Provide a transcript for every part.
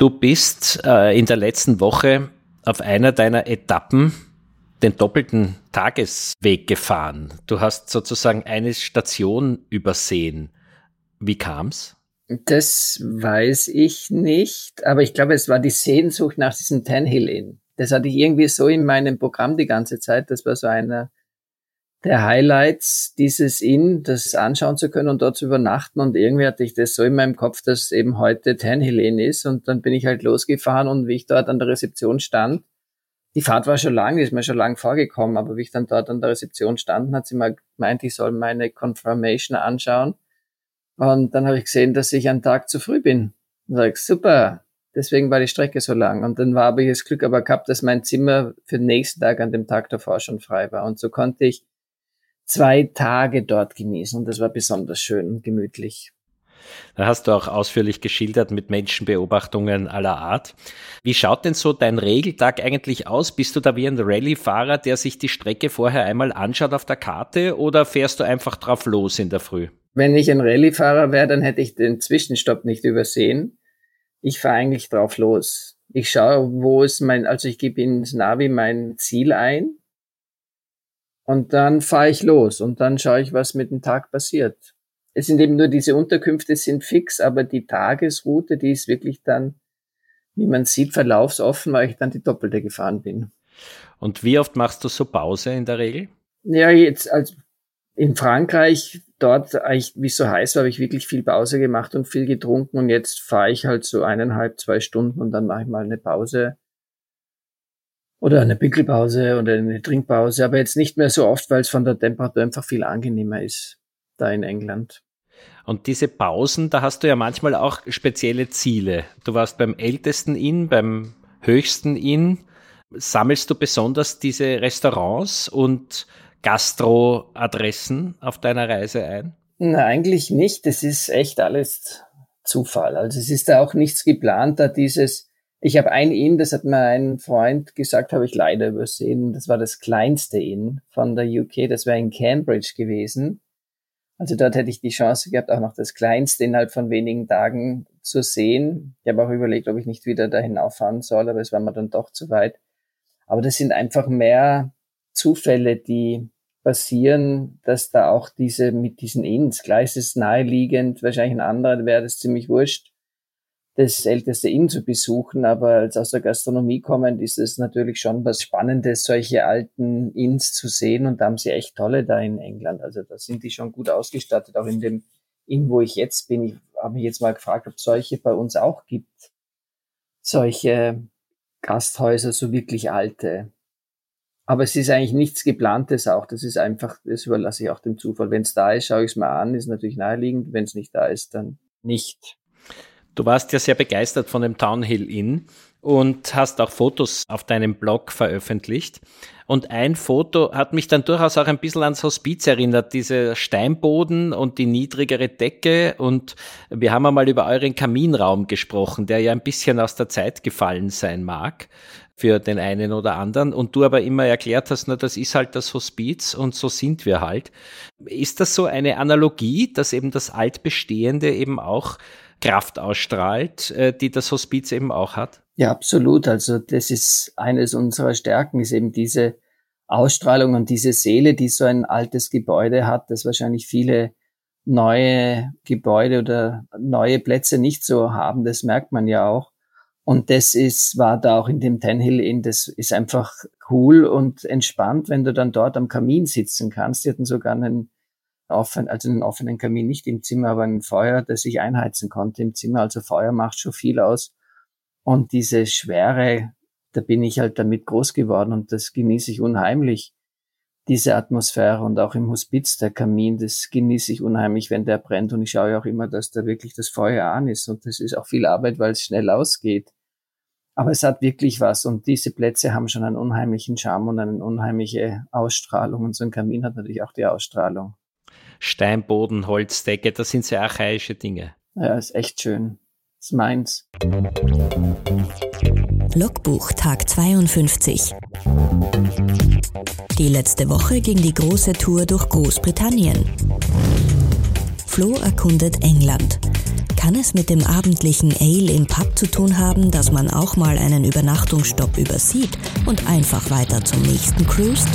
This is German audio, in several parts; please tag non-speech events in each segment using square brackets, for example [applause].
Du bist äh, in der letzten Woche auf einer deiner Etappen den doppelten Tagesweg gefahren. Du hast sozusagen eine Station übersehen. Wie kam's? Das weiß ich nicht, aber ich glaube, es war die Sehnsucht nach diesem Ten Hill Inn. Das hatte ich irgendwie so in meinem Programm die ganze Zeit. Das war so einer der Highlights dieses Inn, das anschauen zu können und dort zu übernachten. Und irgendwie hatte ich das so in meinem Kopf, dass eben heute Tan Inn ist. Und dann bin ich halt losgefahren und wie ich dort an der Rezeption stand, die Fahrt war schon lang, ist mir schon lang vorgekommen, aber wie ich dann dort an der Rezeption stand, hat sie mal gemeint, ich soll meine Confirmation anschauen. Und dann habe ich gesehen, dass ich einen Tag zu früh bin. Und ich, super, deswegen war die Strecke so lang. Und dann habe ich das Glück aber gehabt, dass mein Zimmer für den nächsten Tag an dem Tag davor schon frei war. Und so konnte ich zwei Tage dort genießen und das war besonders schön und gemütlich. Da hast du auch ausführlich geschildert mit Menschenbeobachtungen aller Art. Wie schaut denn so dein Regeltag eigentlich aus? Bist du da wie ein Rallye-Fahrer, der sich die Strecke vorher einmal anschaut auf der Karte oder fährst du einfach drauf los in der Früh? Wenn ich ein Rallye-Fahrer wäre, dann hätte ich den Zwischenstopp nicht übersehen. Ich fahre eigentlich drauf los. Ich schaue, wo ist mein, also ich gebe ins Navi mein Ziel ein und dann fahre ich los und dann schaue ich, was mit dem Tag passiert. Es sind eben nur diese Unterkünfte sind fix, aber die Tagesroute, die ist wirklich dann, wie man sieht, verlaufsoffen, weil ich dann die doppelte gefahren bin. Und wie oft machst du so Pause in der Regel? Ja, jetzt als in Frankreich, dort eigentlich, wie es so heiß war, habe ich wirklich viel Pause gemacht und viel getrunken und jetzt fahre ich halt so eineinhalb, zwei Stunden und dann mache ich mal eine Pause oder eine Pickelpause oder eine Trinkpause, aber jetzt nicht mehr so oft, weil es von der Temperatur einfach viel angenehmer ist da in England. Und diese Pausen, da hast du ja manchmal auch spezielle Ziele. Du warst beim ältesten Inn, beim höchsten Inn. Sammelst du besonders diese Restaurants und Gastro-Adressen auf deiner Reise ein? Na, eigentlich nicht. Das ist echt alles Zufall. Also es ist da auch nichts geplant, da dieses ich habe ein Inn, das hat mir ein Freund gesagt, habe ich leider übersehen. Das war das kleinste Inn von der UK. Das wäre in Cambridge gewesen. Also dort hätte ich die Chance gehabt, auch noch das kleinste innerhalb von wenigen Tagen zu sehen. Ich habe auch überlegt, ob ich nicht wieder da hinauffahren soll, aber es war mir dann doch zu weit. Aber das sind einfach mehr Zufälle, die passieren, dass da auch diese mit diesen Inns, klar ist es naheliegend, wahrscheinlich ein anderer wäre das ziemlich wurscht, das älteste Inn zu besuchen, aber als aus der Gastronomie kommend ist es natürlich schon was Spannendes, solche alten Inns zu sehen und da haben sie echt tolle da in England. Also da sind die schon gut ausgestattet, auch in dem Inn, wo ich jetzt bin. Ich habe mich jetzt mal gefragt, ob es solche bei uns auch gibt. Solche Gasthäuser, so wirklich alte. Aber es ist eigentlich nichts geplantes auch. Das ist einfach, das überlasse ich auch dem Zufall. Wenn es da ist, schaue ich es mal an, ist natürlich naheliegend. Wenn es nicht da ist, dann nicht. Du warst ja sehr begeistert von dem Townhill Inn und hast auch Fotos auf deinem Blog veröffentlicht. Und ein Foto hat mich dann durchaus auch ein bisschen ans Hospiz erinnert, dieser Steinboden und die niedrigere Decke. Und wir haben einmal über euren Kaminraum gesprochen, der ja ein bisschen aus der Zeit gefallen sein mag für den einen oder anderen. Und du aber immer erklärt hast, na, das ist halt das Hospiz und so sind wir halt. Ist das so eine Analogie, dass eben das Altbestehende eben auch Kraft ausstrahlt, äh, die das Hospiz eben auch hat? Ja, absolut. Also das ist eines unserer Stärken, ist eben diese Ausstrahlung und diese Seele, die so ein altes Gebäude hat, das wahrscheinlich viele neue Gebäude oder neue Plätze nicht so haben. Das merkt man ja auch. Und das ist, war da auch in dem Ten Hill Inn, das ist einfach cool und entspannt, wenn du dann dort am Kamin sitzen kannst. Die hatten sogar einen offenen, also einen offenen Kamin nicht im Zimmer, aber ein Feuer, das sich einheizen konnte im Zimmer. Also Feuer macht schon viel aus. Und diese Schwere, da bin ich halt damit groß geworden und das genieße ich unheimlich diese Atmosphäre und auch im Hospiz der Kamin, das genieße ich unheimlich, wenn der brennt und ich schaue auch immer, dass da wirklich das Feuer an ist und das ist auch viel Arbeit, weil es schnell ausgeht. Aber es hat wirklich was und diese Plätze haben schon einen unheimlichen Charme und eine unheimliche Ausstrahlung und so ein Kamin hat natürlich auch die Ausstrahlung. Steinboden, Holzdecke, das sind sehr archaische Dinge. Ja, ist echt schön. ist meins. Logbuch Tag 52. Die letzte Woche ging die große Tour durch Großbritannien. Flo erkundet England. Kann es mit dem abendlichen Ale im Pub zu tun haben, dass man auch mal einen Übernachtungsstopp übersieht und einfach weiter zum nächsten cruist?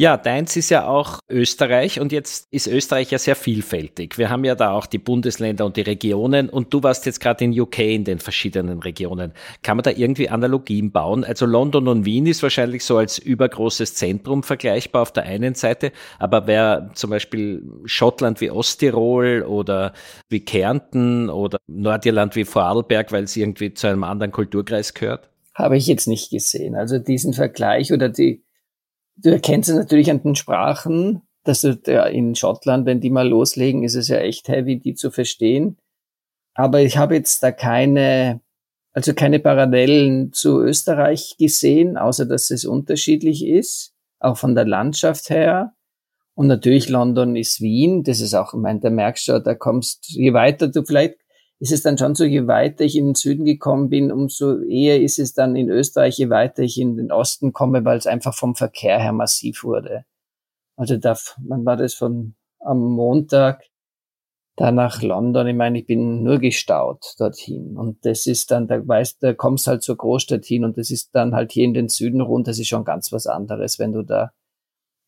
Ja, deins ist ja auch Österreich und jetzt ist Österreich ja sehr vielfältig. Wir haben ja da auch die Bundesländer und die Regionen und du warst jetzt gerade in UK in den verschiedenen Regionen. Kann man da irgendwie Analogien bauen? Also London und Wien ist wahrscheinlich so als übergroßes Zentrum vergleichbar auf der einen Seite, aber wer zum Beispiel Schottland wie Osttirol oder wie Kärnten oder Nordirland wie Vorarlberg, weil es irgendwie zu einem anderen Kulturkreis gehört? Habe ich jetzt nicht gesehen. Also diesen Vergleich oder die Du erkennst es natürlich an den Sprachen, dass du ja, in Schottland, wenn die mal loslegen, ist es ja echt heavy, die zu verstehen. Aber ich habe jetzt da keine, also keine Parallelen zu Österreich gesehen, außer dass es unterschiedlich ist, auch von der Landschaft her. Und natürlich London ist Wien, das ist auch, ich meine, da merkst du, da kommst, je weiter du vielleicht ist es dann schon so, je weiter ich in den Süden gekommen bin, umso eher ist es dann in Österreich, je weiter ich in den Osten komme, weil es einfach vom Verkehr her massiv wurde. Also da, man war das von am Montag da nach London. Ich meine, ich bin nur gestaut dorthin. Und das ist dann, da weißt, da kommst halt zur Großstadt hin und das ist dann halt hier in den Süden rund. Das ist schon ganz was anderes, wenn du da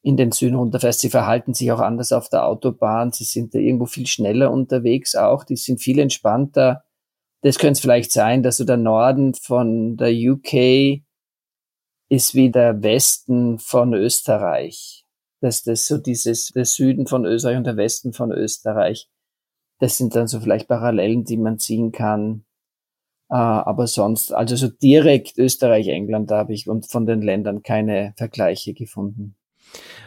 in den Süden runterfährst. Sie verhalten sich auch anders auf der Autobahn. Sie sind da irgendwo viel schneller unterwegs auch. Die sind viel entspannter. Das könnte es vielleicht sein, dass so der Norden von der UK ist wie der Westen von Österreich. Dass das so dieses, der Süden von Österreich und der Westen von Österreich. Das sind dann so vielleicht Parallelen, die man ziehen kann. Uh, aber sonst, also so direkt Österreich, England, da habe ich und von den Ländern keine Vergleiche gefunden.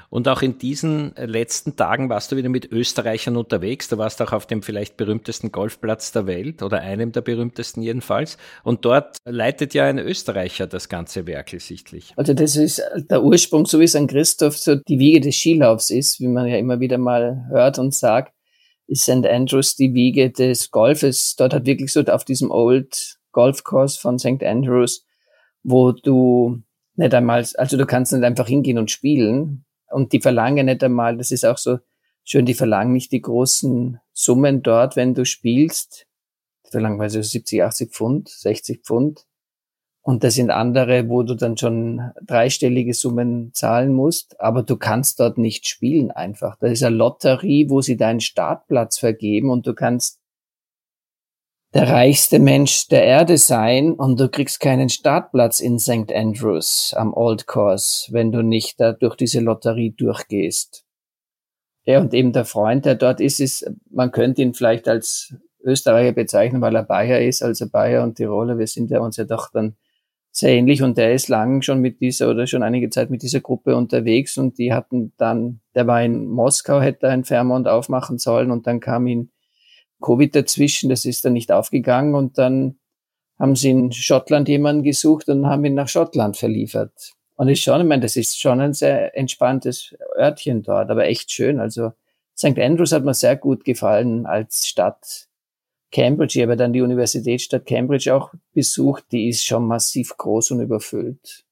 Und auch in diesen äh, letzten Tagen warst du wieder mit Österreichern unterwegs. Du warst auch auf dem vielleicht berühmtesten Golfplatz der Welt oder einem der berühmtesten jedenfalls. Und dort leitet ja ein Österreicher das ganze Werk sichtlich. Also das ist der Ursprung, so wie St. Christoph so die Wiege des Skilaufs ist, wie man ja immer wieder mal hört und sagt, ist St. Andrews die Wiege des Golfes. Dort hat wirklich so auf diesem Old Golf Course von St. Andrews, wo du nicht einmal, also du kannst nicht einfach hingehen und spielen. Und die verlangen nicht einmal, das ist auch so schön, die verlangen nicht die großen Summen dort, wenn du spielst. Die verlangen also 70, 80 Pfund, 60 Pfund. Und das sind andere, wo du dann schon dreistellige Summen zahlen musst, aber du kannst dort nicht spielen einfach. Das ist eine Lotterie, wo sie deinen Startplatz vergeben und du kannst der reichste Mensch der Erde sein und du kriegst keinen Startplatz in St. Andrews am Old Course, wenn du nicht da durch diese Lotterie durchgehst. Ja, und eben der Freund, der dort ist, ist, man könnte ihn vielleicht als Österreicher bezeichnen, weil er Bayer ist, also Bayer und Tiroler, wir sind ja uns ja doch dann sehr ähnlich und der ist lang schon mit dieser oder schon einige Zeit mit dieser Gruppe unterwegs und die hatten dann, der war in Moskau, hätte ein Fairmont aufmachen sollen und dann kam ihn Covid dazwischen, das ist dann nicht aufgegangen und dann haben sie in Schottland jemanden gesucht und haben ihn nach Schottland verliefert. Und ich schon, ich meine, das ist schon ein sehr entspanntes Örtchen dort, aber echt schön. Also St. Andrews hat mir sehr gut gefallen als Stadt. Cambridge, ich habe dann die Universitätsstadt Cambridge auch besucht, die ist schon massiv groß und überfüllt.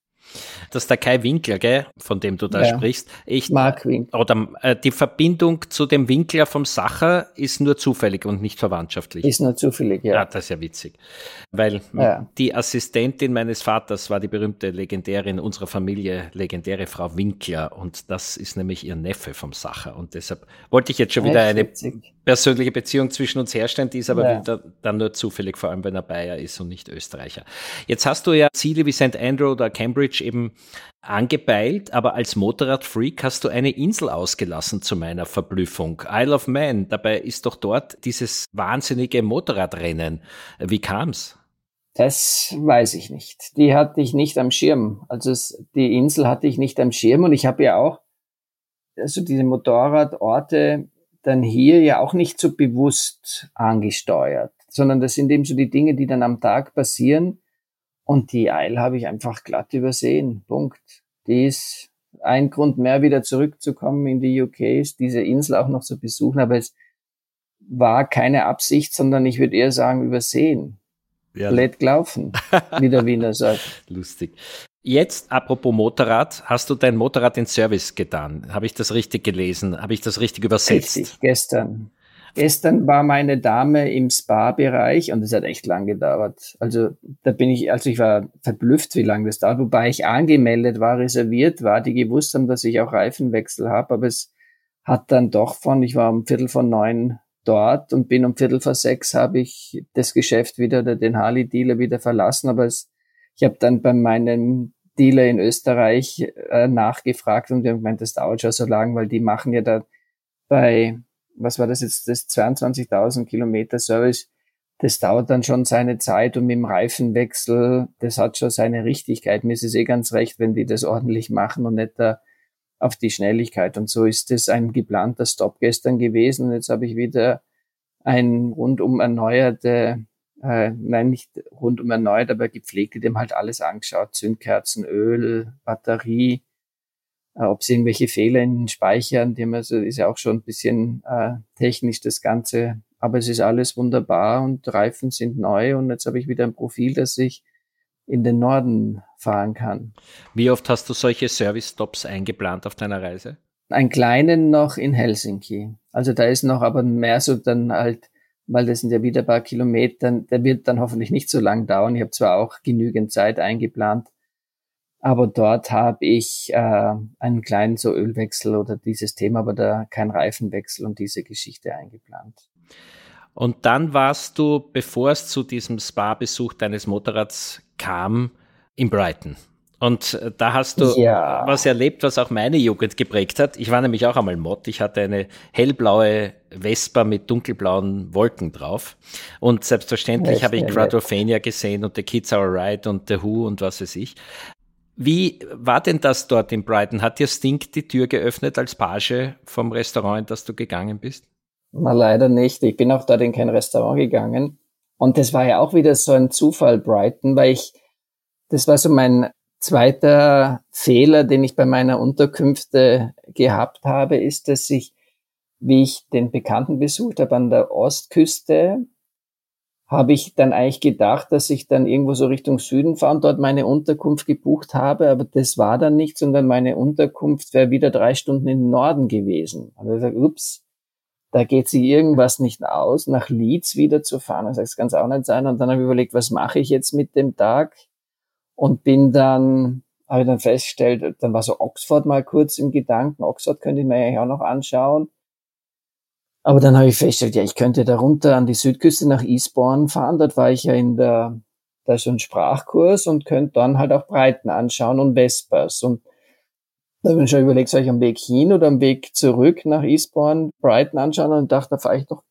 Dass der Kai Winkler, gell, von dem du da ja, sprichst, ich, Mark Winkler. Oder äh, die Verbindung zu dem Winkler vom Sacher ist nur zufällig und nicht verwandtschaftlich. Ist nur zufällig, ja. Ah, das ist ja witzig. Weil ja. die Assistentin meines Vaters war die berühmte Legendärin unserer Familie, legendäre Frau Winkler. Und das ist nämlich ihr Neffe vom Sacher. Und deshalb wollte ich jetzt schon wieder eine witzig. Persönliche Beziehung zwischen uns herstellen, die ist aber ja. wieder dann nur zufällig, vor allem wenn er Bayer ist und nicht Österreicher. Jetzt hast du ja Ziele wie St. Andrew oder Cambridge eben angepeilt, aber als Motorradfreak hast du eine Insel ausgelassen zu meiner Verblüffung. Isle of Man. Dabei ist doch dort dieses wahnsinnige Motorradrennen. Wie kam's? Das weiß ich nicht. Die hatte ich nicht am Schirm. Also es, die Insel hatte ich nicht am Schirm und ich habe ja auch also diese Motorradorte dann hier ja auch nicht so bewusst angesteuert, sondern das sind eben so die Dinge, die dann am Tag passieren und die Eil habe ich einfach glatt übersehen. Punkt. Die ist ein Grund mehr, wieder zurückzukommen in die UK, ist diese Insel auch noch zu besuchen. Aber es war keine Absicht, sondern ich würde eher sagen, übersehen. Ja. Blöd gelaufen, wie der Wiener sagt. [laughs] Lustig. Jetzt, apropos Motorrad, hast du dein Motorrad in Service getan? Habe ich das richtig gelesen? Habe ich das richtig übersetzt? Richtig, gestern. Gestern war meine Dame im Spa-Bereich und es hat echt lang gedauert. Also da bin ich, also ich war verblüfft, wie lange das dauert, wobei ich angemeldet war, reserviert war, die gewusst haben, dass ich auch Reifenwechsel habe, aber es hat dann doch von, ich war um Viertel von neun dort und bin um Viertel vor sechs habe ich das Geschäft wieder den Harley-Dealer wieder verlassen, aber es, ich habe dann bei meinem Dealer in Österreich äh, nachgefragt und die haben gemeint, das dauert schon so lang, weil die machen ja da bei was war das jetzt, das 22.000 Kilometer Service, das dauert dann schon seine Zeit und mit dem Reifenwechsel, das hat schon seine Richtigkeit. Mir ist es eh ganz recht, wenn die das ordentlich machen und nicht da auf die Schnelligkeit. Und so ist es ein geplanter Stop gestern gewesen. Und jetzt habe ich wieder ein rundum erneuerte, äh, nein, nicht rundum erneuert, aber gepflegte, dem halt alles angeschaut. Zündkerzen, Öl, Batterie, äh, ob es irgendwelche Fehler in den Speichern, die haben also ist ja auch schon ein bisschen äh, technisch das Ganze, aber es ist alles wunderbar und Reifen sind neu und jetzt habe ich wieder ein Profil, das ich in den Norden fahren kann. Wie oft hast du solche Service-Stops eingeplant auf deiner Reise? Einen kleinen noch in Helsinki. Also da ist noch aber mehr so dann halt, weil das sind ja wieder ein paar Kilometer, der wird dann hoffentlich nicht so lang dauern. Ich habe zwar auch genügend Zeit eingeplant, aber dort habe ich äh, einen kleinen so Ölwechsel oder dieses Thema, aber da kein Reifenwechsel und diese Geschichte eingeplant. Und dann warst du, bevor es zu diesem Spa-Besuch deines Motorrads kam, in Brighton. Und äh, da hast du ja. was erlebt, was auch meine Jugend geprägt hat. Ich war nämlich auch einmal Mod. Ich hatte eine hellblaue Vespa mit dunkelblauen Wolken drauf. Und selbstverständlich habe ich Quadrophenia gesehen und The Kids Are Right und The Who und was weiß ich. Wie war denn das dort in Brighton? Hat dir Stink die Tür geöffnet als Page vom Restaurant, in das du gegangen bist? Na, leider nicht. Ich bin auch dort in kein Restaurant gegangen. Und das war ja auch wieder so ein Zufall, Brighton, weil ich, das war so mein zweiter Fehler, den ich bei meiner Unterkünfte gehabt habe, ist, dass ich, wie ich den Bekannten besucht habe an der Ostküste, habe ich dann eigentlich gedacht, dass ich dann irgendwo so Richtung Süden fahre und dort meine Unterkunft gebucht habe, aber das war dann nicht, sondern meine Unterkunft wäre wieder drei Stunden im Norden gewesen. Also ich sage, ups, da geht sich irgendwas nicht aus, nach Leeds wieder zu fahren. Das kann es auch nicht sein. Und dann habe ich überlegt, was mache ich jetzt mit dem Tag? Und bin dann, habe ich dann festgestellt, dann war so Oxford mal kurz im Gedanken. Oxford könnte ich mir eigentlich auch noch anschauen. Aber dann habe ich festgestellt, ja, ich könnte da runter an die Südküste nach Eastbourne fahren. Dort war ich ja in der, da ist so ein Sprachkurs und könnte dann halt auch Breiten anschauen und Vespers. Und da habe ich schon überlegt, soll ich am Weg hin oder am Weg zurück nach Eastbourne Brighton anschauen und dachte, da fahre ich doch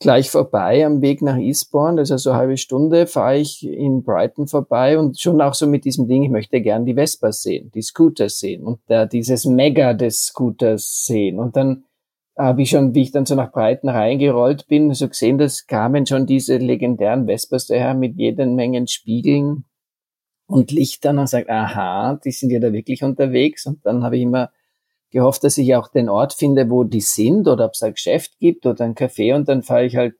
gleich vorbei am Weg nach Eastbourne. Das ist ja so eine halbe Stunde, fahre ich in Brighton vorbei und schon auch so mit diesem Ding, ich möchte gern die Vespers sehen, die Scooters sehen und da dieses Mega des Scooters sehen. Und dann habe ich schon, wie ich dann so nach Breiten reingerollt bin, so gesehen, dass kamen schon diese legendären Vespers daher mit jeden Mengen Spiegeln und Lichtern und sagt, aha, die sind ja da wirklich unterwegs. Und dann habe ich immer gehofft, dass ich auch den Ort finde, wo die sind oder ob es ein Geschäft gibt oder ein Café und dann fahre ich halt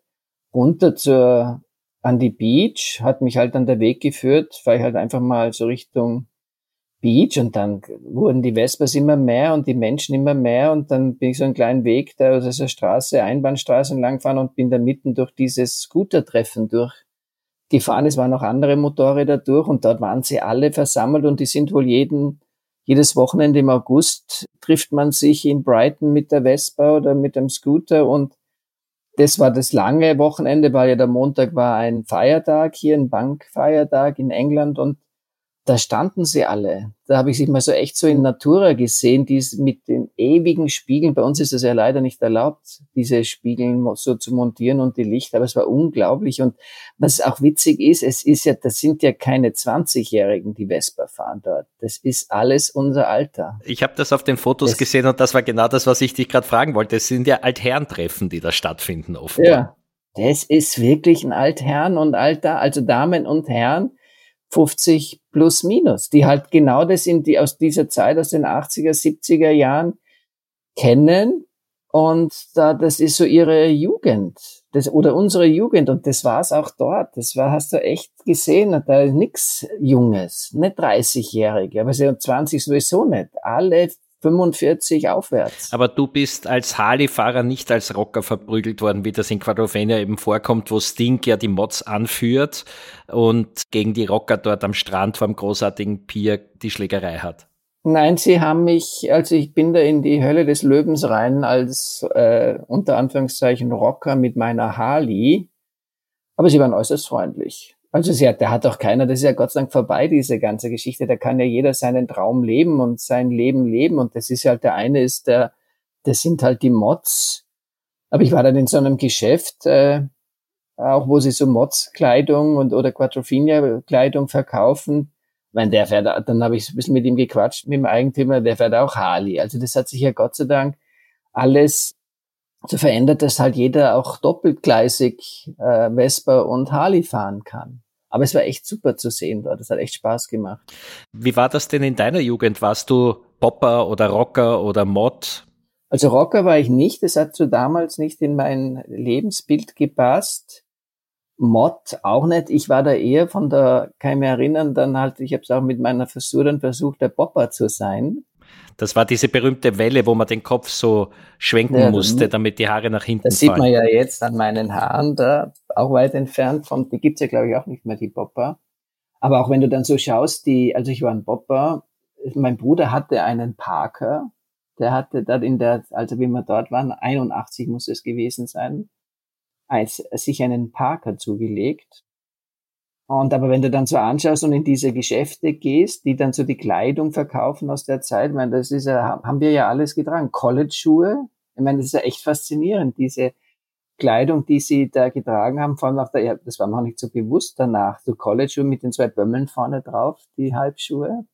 runter zur, an die Beach, hat mich halt an der Weg geführt, fahre ich halt einfach mal so Richtung Beach und dann wurden die Vespers immer mehr und die Menschen immer mehr und dann bin ich so einen kleinen Weg da, also so Straße, Einbahnstraße entlang gefahren und bin da mitten durch dieses Scootertreffen durchgefahren. Es waren noch andere Motorräder durch und dort waren sie alle versammelt und die sind wohl jeden, jedes Wochenende im August trifft man sich in Brighton mit der Vespa oder mit dem Scooter und das war das lange Wochenende, weil ja der Montag war ein Feiertag hier, ein Bankfeiertag in England und da standen sie alle. Da habe ich sich mal so echt so in Natura gesehen, die mit den ewigen Spiegeln. Bei uns ist es ja leider nicht erlaubt, diese Spiegel so zu montieren und die Lichter, aber es war unglaublich. Und was auch witzig ist, es ist ja, das sind ja keine 20-Jährigen, die Vespa fahren dort. Das ist alles unser Alter. Ich habe das auf den Fotos das, gesehen und das war genau das, was ich dich gerade fragen wollte. Es sind ja Altherrentreffen, die da stattfinden oft. Ja, das ist wirklich ein Altherren und Alter, also Damen und Herren 50 plus minus, die halt genau das in die aus dieser Zeit, aus den 80er, 70er Jahren kennen. Und da, das ist so ihre Jugend, das, oder unsere Jugend. Und das war's auch dort. Das war, hast du echt gesehen. Da ist nix Junges, nicht 30-Jährige, aber 20 sowieso nicht. Alle 45 aufwärts. Aber du bist als Harley-Fahrer nicht als Rocker verprügelt worden, wie das in Quadrophenia eben vorkommt, wo Sting ja die Mods anführt und gegen die Rocker dort am Strand vor dem großartigen Pier die Schlägerei hat. Nein, sie haben mich, also ich bin da in die Hölle des Löwens rein als äh, unter Anführungszeichen Rocker mit meiner Harley, aber sie waren äußerst freundlich. Also sie hat, der hat doch keiner, das ist ja Gott sei Dank vorbei, diese ganze Geschichte. Da kann ja jeder seinen Traum leben und sein Leben leben. Und das ist halt, der eine ist der, das sind halt die Mods. Aber ich war dann in so einem Geschäft, äh, auch wo sie so Mods-Kleidung und oder Quattrofinia-Kleidung verkaufen. Ich der fährt, dann habe ich ein bisschen mit ihm gequatscht, mit dem Eigentümer, der fährt auch Harley. Also das hat sich ja Gott sei Dank alles so verändert, dass halt jeder auch doppeltgleisig äh, Vespa und Harley fahren kann. Aber es war echt super zu sehen dort. Das hat echt Spaß gemacht. Wie war das denn in deiner Jugend? Warst du Popper oder Rocker oder Mod? Also Rocker war ich nicht. Das hat so damals nicht in mein Lebensbild gepasst. Mod auch nicht. Ich war da eher von der, kann ich mich erinnern, dann halt, ich habe es auch mit meiner Frisur dann versucht, der Popper zu sein. Das war diese berühmte Welle, wo man den Kopf so schwenken ja, musste, damit die Haare nach hinten das fallen. Das sieht man ja jetzt an meinen Haaren da, auch weit entfernt von, die gibt's ja glaube ich auch nicht mehr, die Popper. Aber auch wenn du dann so schaust, die, also ich war ein Popper, mein Bruder hatte einen Parker, der hatte dort in der, also wie wir dort waren, 81 muss es gewesen sein, als, sich einen Parker zugelegt und aber wenn du dann so anschaust und in diese Geschäfte gehst, die dann so die Kleidung verkaufen aus der Zeit, ich meine, das ist ja, haben wir ja alles getragen. College-Schuhe, ich meine, das ist ja echt faszinierend, diese Kleidung, die sie da getragen haben, vor allem auf der, ja, das war mir auch nicht so bewusst danach, so College-Schuhe mit den zwei Bömmeln vorne drauf, die Halbschuhe.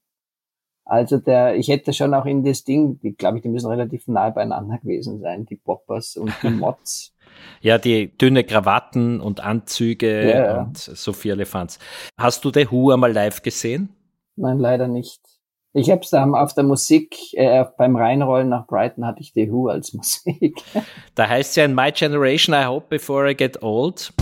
Also der, ich hätte schon auch in das Ding, die glaube ich, die müssen relativ nahe beieinander gewesen sein, die Poppers und die [laughs] Mods. Ja, die dünne Krawatten und Anzüge ja, und Sophie Elefants. Hast du The Who einmal live gesehen? Nein, leider nicht. Ich habe es da auf der Musik, äh, beim Reinrollen nach Brighton hatte ich The Who als [laughs] Musik. da heißt es ja in My Generation, I hope before I get old.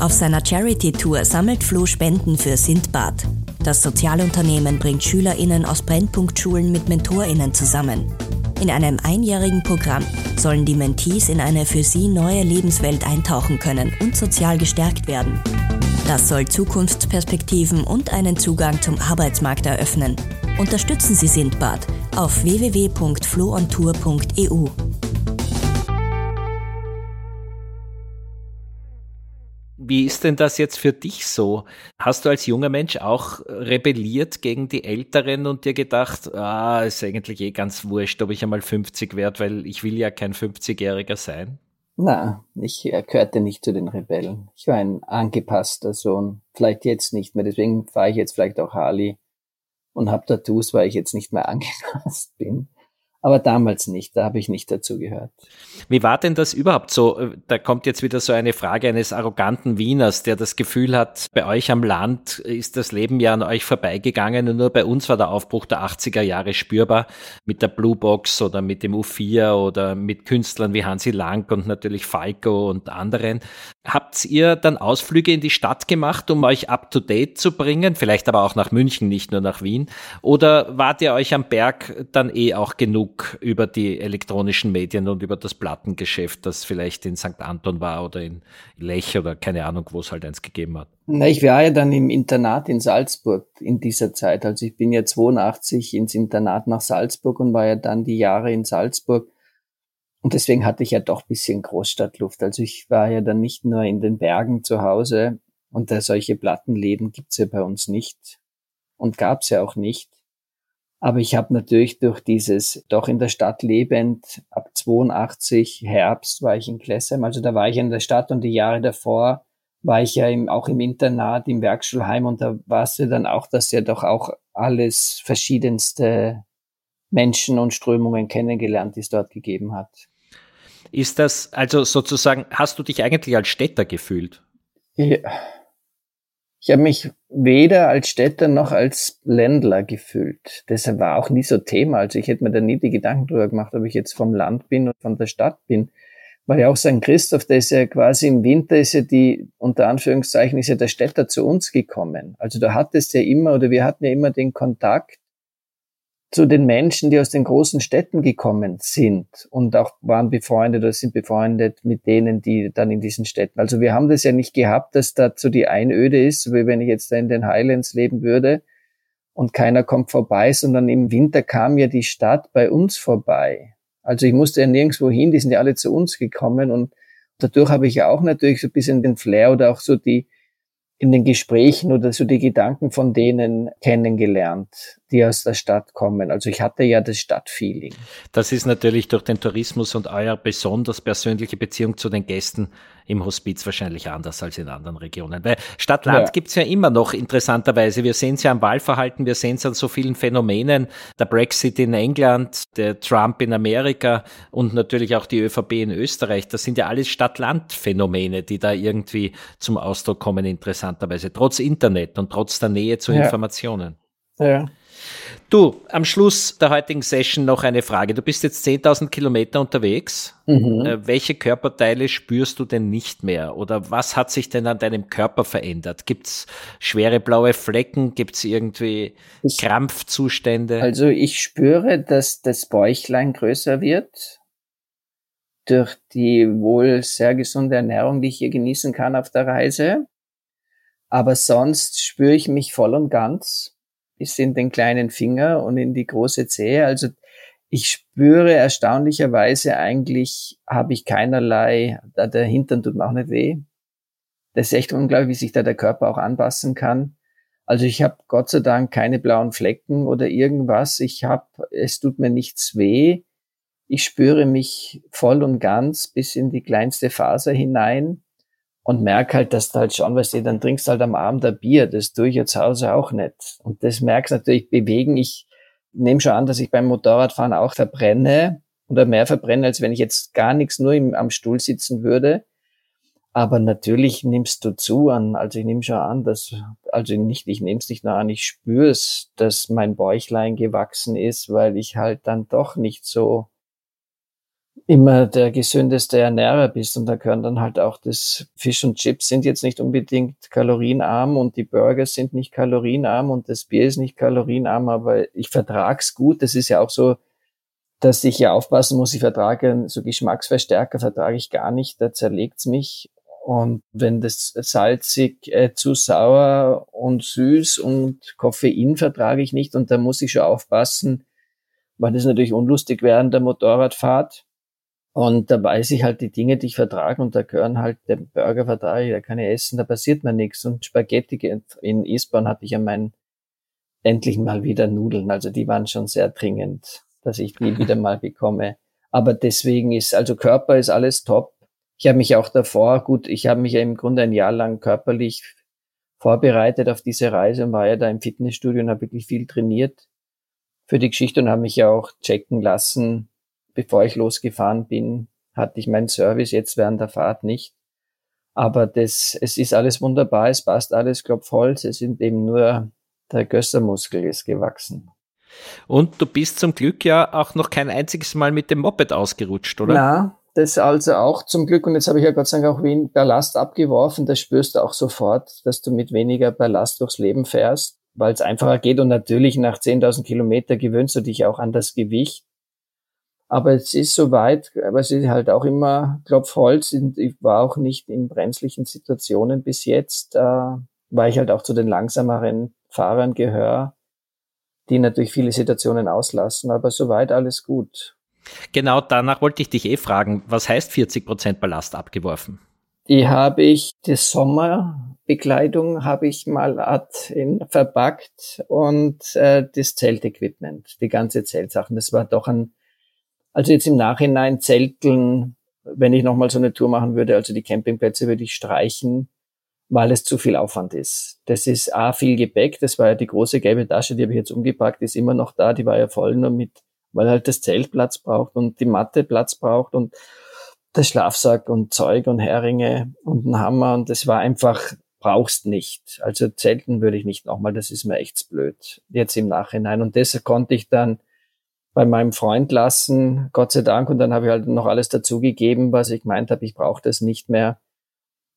Auf seiner Charity-Tour sammelt Flo Spenden für Sindbad. Das Sozialunternehmen bringt SchülerInnen aus Brennpunktschulen mit MentorInnen zusammen. In einem einjährigen Programm sollen die Mentees in eine für sie neue Lebenswelt eintauchen können und sozial gestärkt werden. Das soll Zukunftsperspektiven und einen Zugang zum Arbeitsmarkt eröffnen. Unterstützen Sie Sindbad auf www.floontour.eu. Wie ist denn das jetzt für dich so? Hast du als junger Mensch auch rebelliert gegen die Älteren und dir gedacht, ah, ist eigentlich eh ganz wurscht, ob ich einmal 50 werde, weil ich will ja kein 50-Jähriger sein? Na, ich gehörte nicht zu den Rebellen. Ich war ein angepasster Sohn. Vielleicht jetzt nicht mehr. Deswegen fahre ich jetzt vielleicht auch Harley und habe Tattoos, weil ich jetzt nicht mehr [laughs] angepasst bin. Aber damals nicht, da habe ich nicht dazu gehört. Wie war denn das überhaupt so? Da kommt jetzt wieder so eine Frage eines arroganten Wieners, der das Gefühl hat, bei euch am Land ist das Leben ja an euch vorbeigegangen und nur bei uns war der Aufbruch der 80er Jahre spürbar mit der Blue Box oder mit dem U4 oder mit Künstlern wie Hansi Lang und natürlich Falco und anderen. Habt ihr dann Ausflüge in die Stadt gemacht, um euch up to date zu bringen? Vielleicht aber auch nach München, nicht nur nach Wien? Oder wart ihr euch am Berg dann eh auch genug über die elektronischen Medien und über das Plattengeschäft, das vielleicht in St. Anton war oder in Lech oder keine Ahnung, wo es halt eins gegeben hat? Na, ich war ja dann im Internat in Salzburg in dieser Zeit. Also ich bin ja 82 ins Internat nach Salzburg und war ja dann die Jahre in Salzburg und deswegen hatte ich ja doch bisschen Großstadtluft. Also ich war ja dann nicht nur in den Bergen zu Hause und da solche Plattenläden gibt's ja bei uns nicht und gab's ja auch nicht. Aber ich habe natürlich durch dieses doch in der Stadt lebend, ab 82 Herbst war ich in Klessheim, also da war ich in der Stadt und die Jahre davor war ich ja im, auch im Internat, im Werkschulheim und da war es ja dann auch, dass ja doch auch alles verschiedenste Menschen und Strömungen kennengelernt, die es dort gegeben hat. Ist das, also sozusagen, hast du dich eigentlich als Städter gefühlt? Ja. Ich habe mich weder als Städter noch als Ländler gefühlt. Deshalb war auch nie so Thema. Also ich hätte mir da nie die Gedanken drüber gemacht, ob ich jetzt vom Land bin oder von der Stadt bin. Weil ja auch St. Christoph, der ist ja quasi im Winter, ist ja die, unter Anführungszeichen, ist ja der Städter zu uns gekommen. Also da hattest ja immer, oder wir hatten ja immer den Kontakt zu den Menschen, die aus den großen Städten gekommen sind und auch waren befreundet oder sind befreundet mit denen, die dann in diesen Städten. Also wir haben das ja nicht gehabt, dass dazu die Einöde ist, wie wenn ich jetzt da in den Highlands leben würde und keiner kommt vorbei, sondern im Winter kam ja die Stadt bei uns vorbei. Also ich musste ja nirgendwo hin, die sind ja alle zu uns gekommen und dadurch habe ich ja auch natürlich so ein bisschen den Flair oder auch so die, in den Gesprächen oder so die Gedanken von denen kennengelernt, die aus der Stadt kommen. Also ich hatte ja das Stadtfeeling. Das ist natürlich durch den Tourismus und euer besonders persönliche Beziehung zu den Gästen im Hospiz wahrscheinlich anders als in anderen Regionen. Weil Stadt-Land ja. gibt's ja immer noch interessanterweise. Wir sehen es ja am Wahlverhalten, wir sehen es an so vielen Phänomenen. Der Brexit in England, der Trump in Amerika und natürlich auch die ÖVP in Österreich. Das sind ja alles Stadt-Land-Phänomene, die da irgendwie zum Ausdruck kommen, interessanterweise. Trotz Internet und trotz der Nähe zu ja. Informationen. Ja. Du, am Schluss der heutigen Session noch eine Frage. Du bist jetzt 10.000 Kilometer unterwegs. Mhm. Äh, welche Körperteile spürst du denn nicht mehr? Oder was hat sich denn an deinem Körper verändert? Gibt's schwere blaue Flecken? Gibt's irgendwie ich, Krampfzustände? Also ich spüre, dass das Bäuchlein größer wird durch die wohl sehr gesunde Ernährung, die ich hier genießen kann auf der Reise. Aber sonst spüre ich mich voll und ganz bis in den kleinen Finger und in die große Zehe. Also ich spüre erstaunlicherweise eigentlich, habe ich keinerlei, da der Hintern tut mir auch nicht weh. Das ist echt unglaublich, wie sich da der Körper auch anpassen kann. Also ich habe Gott sei Dank keine blauen Flecken oder irgendwas. Ich habe, es tut mir nichts weh. Ich spüre mich voll und ganz bis in die kleinste Faser hinein und merk halt, dass du halt schon, weißt du, dann trinkst du halt am Abend ein Bier, das tue ich ja zu Hause auch nicht. Und das merkst natürlich bewegen. Ich nehme schon an, dass ich beim Motorradfahren auch verbrenne oder mehr verbrenne, als wenn ich jetzt gar nichts nur im, am Stuhl sitzen würde. Aber natürlich nimmst du zu an, also ich nehme schon an, dass, also nicht, ich nehme es nicht nur an, ich spüre es, dass mein Bäuchlein gewachsen ist, weil ich halt dann doch nicht so immer der gesündeste Ernährer bist. Und da gehören dann halt auch das Fisch und Chips sind jetzt nicht unbedingt kalorienarm und die Burger sind nicht kalorienarm und das Bier ist nicht kalorienarm, aber ich vertrag's gut. Das ist ja auch so, dass ich ja aufpassen muss, ich vertrage so Geschmacksverstärker vertrage ich gar nicht, da zerlegt's mich. Und wenn das salzig, äh, zu sauer und süß und Koffein vertrage ich nicht und da muss ich schon aufpassen, weil das natürlich unlustig während der Motorradfahrt und da weiß ich halt die Dinge, die ich vertrage und da gehören halt der Burger vertrage da kann ich essen, da passiert mir nichts. Und Spaghetti in Eastbourne hatte ich ja meinen endlich mal wieder Nudeln. Also die waren schon sehr dringend, dass ich die wieder mal bekomme. Aber deswegen ist, also Körper ist alles top. Ich habe mich auch davor, gut, ich habe mich ja im Grunde ein Jahr lang körperlich vorbereitet auf diese Reise und war ja da im Fitnessstudio und habe wirklich viel trainiert für die Geschichte und habe mich ja auch checken lassen, bevor ich losgefahren bin, hatte ich meinen Service jetzt während der Fahrt nicht. Aber das, es ist alles wunderbar, es passt alles, Klopfholz, es sind eben nur der Gössermuskel ist gewachsen. Und du bist zum Glück ja auch noch kein einziges Mal mit dem Moped ausgerutscht, oder? Na, das also auch zum Glück. Und jetzt habe ich ja Gott sei Dank auch wenig Ballast abgeworfen. Das spürst du auch sofort, dass du mit weniger Ballast durchs Leben fährst, weil es einfacher geht. Und natürlich nach 10.000 Kilometer gewöhnst du dich auch an das Gewicht. Aber es ist soweit, aber es ist halt auch immer Klopfholz. Ich war auch nicht in brenzlichen Situationen bis jetzt, äh, weil ich halt auch zu den langsameren Fahrern gehöre, die natürlich viele Situationen auslassen. Aber soweit alles gut. Genau danach wollte ich dich eh fragen, was heißt 40 Prozent Ballast abgeworfen? Die habe ich, die Sommerbekleidung habe ich mal in, verpackt und äh, das Zeltequipment, die ganze Zeltsachen. Das war doch ein also jetzt im Nachhinein Zelteln, wenn ich nochmal so eine Tour machen würde, also die Campingplätze würde ich streichen, weil es zu viel Aufwand ist. Das ist A, viel Gepäck, das war ja die große gelbe Tasche, die habe ich jetzt umgepackt, ist immer noch da, die war ja voll nur mit, weil halt das Zelt Platz braucht und die Matte Platz braucht und der Schlafsack und Zeug und Heringe und ein Hammer und das war einfach, brauchst nicht. Also Zelten würde ich nicht nochmal, das ist mir echt blöd, jetzt im Nachhinein. Und das konnte ich dann bei meinem Freund lassen, Gott sei Dank. Und dann habe ich halt noch alles dazugegeben, was ich gemeint habe, ich brauche das nicht mehr.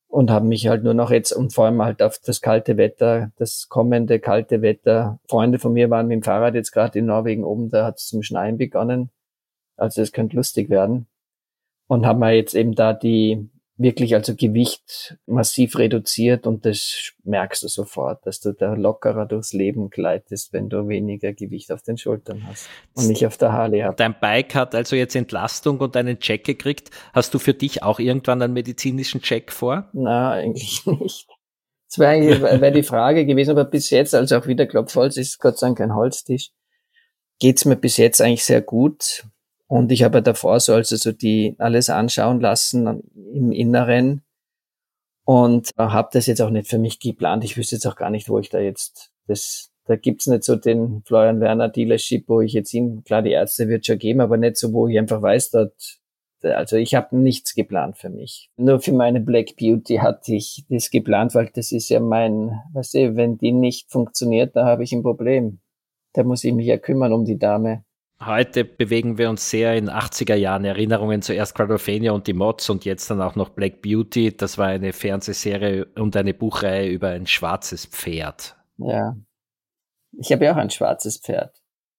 Und habe mich halt nur noch jetzt und vor allem halt auf das kalte Wetter, das kommende kalte Wetter. Freunde von mir waren mit dem Fahrrad jetzt gerade in Norwegen oben, da hat es zum Schneien begonnen. Also das könnte lustig werden. Und haben wir jetzt eben da die wirklich also Gewicht massiv reduziert und das merkst du sofort, dass du da lockerer durchs Leben gleitest, wenn du weniger Gewicht auf den Schultern hast und nicht auf der Harley hast. Dein Bike hat also jetzt Entlastung und einen Check gekriegt. Hast du für dich auch irgendwann einen medizinischen Check vor? Na, eigentlich [laughs] nicht. Das wäre eigentlich wär die Frage gewesen, aber bis jetzt, also auch wieder Klopfholz, ist Gott sei Dank kein Holztisch, geht's mir bis jetzt eigentlich sehr gut. Und ich habe davor so also so die alles anschauen lassen im Inneren und habe das jetzt auch nicht für mich geplant. Ich wüsste jetzt auch gar nicht, wo ich da jetzt das da gibt's nicht so den Florian Werner Dealership, wo ich jetzt hin, klar, die Ärzte wird schon geben, aber nicht so, wo ich einfach weiß, dort, also ich habe nichts geplant für mich. Nur für meine Black Beauty hatte ich das geplant, weil das ist ja mein, weißt du, wenn die nicht funktioniert, da habe ich ein Problem. Da muss ich mich ja kümmern um die Dame. Heute bewegen wir uns sehr in 80er Jahren Erinnerungen zuerst Quadrophenia und die Mods und jetzt dann auch noch Black Beauty. Das war eine Fernsehserie und eine Buchreihe über ein schwarzes Pferd. Ja. Ich habe ja auch ein schwarzes Pferd.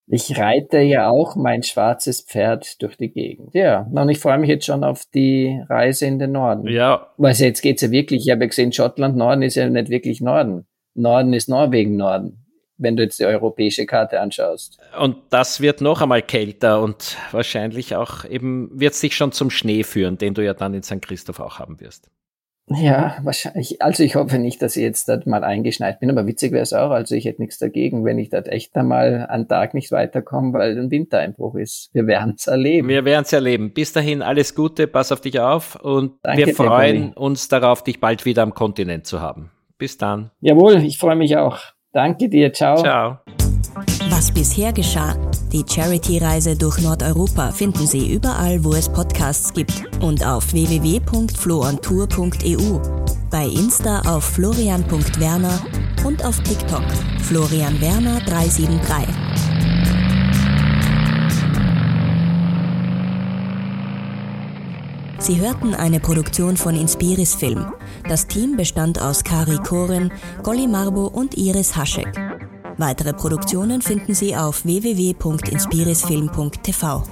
Ich reite ja auch mein schwarzes Pferd durch die Gegend. Ja, und ich freue mich jetzt schon auf die Reise in den Norden. Ja. Weil jetzt geht's ja wirklich, ich habe ja gesehen, Schottland Norden ist ja nicht wirklich Norden. Norden ist Norwegen Norden wenn du jetzt die europäische Karte anschaust. Und das wird noch einmal kälter und wahrscheinlich auch eben wird sich schon zum Schnee führen, den du ja dann in St. Christoph auch haben wirst. Ja, wahrscheinlich. Also ich hoffe nicht, dass ich jetzt dort mal eingeschneit bin, aber witzig wäre es auch. Also ich hätte nichts dagegen, wenn ich dort echt einmal einen Tag nicht weiterkomme, weil ein Wintereinbruch ist. Wir werden es erleben. Wir werden es erleben. Bis dahin alles Gute, pass auf dich auf und Danke wir freuen uns darauf, dich bald wieder am Kontinent zu haben. Bis dann. Jawohl, ich freue mich auch. Danke dir, ciao. Ciao. Was bisher geschah. Die Charity-Reise durch Nordeuropa finden Sie überall, wo es Podcasts gibt und auf www.floontour.eu, bei Insta auf florian.werner und auf TikTok Florian Werner 373. Sie hörten eine Produktion von Inspiris Film. Das Team bestand aus Kari Koren, Golly Marbo und Iris Haschek. Weitere Produktionen finden Sie auf www.inspirisfilm.tv.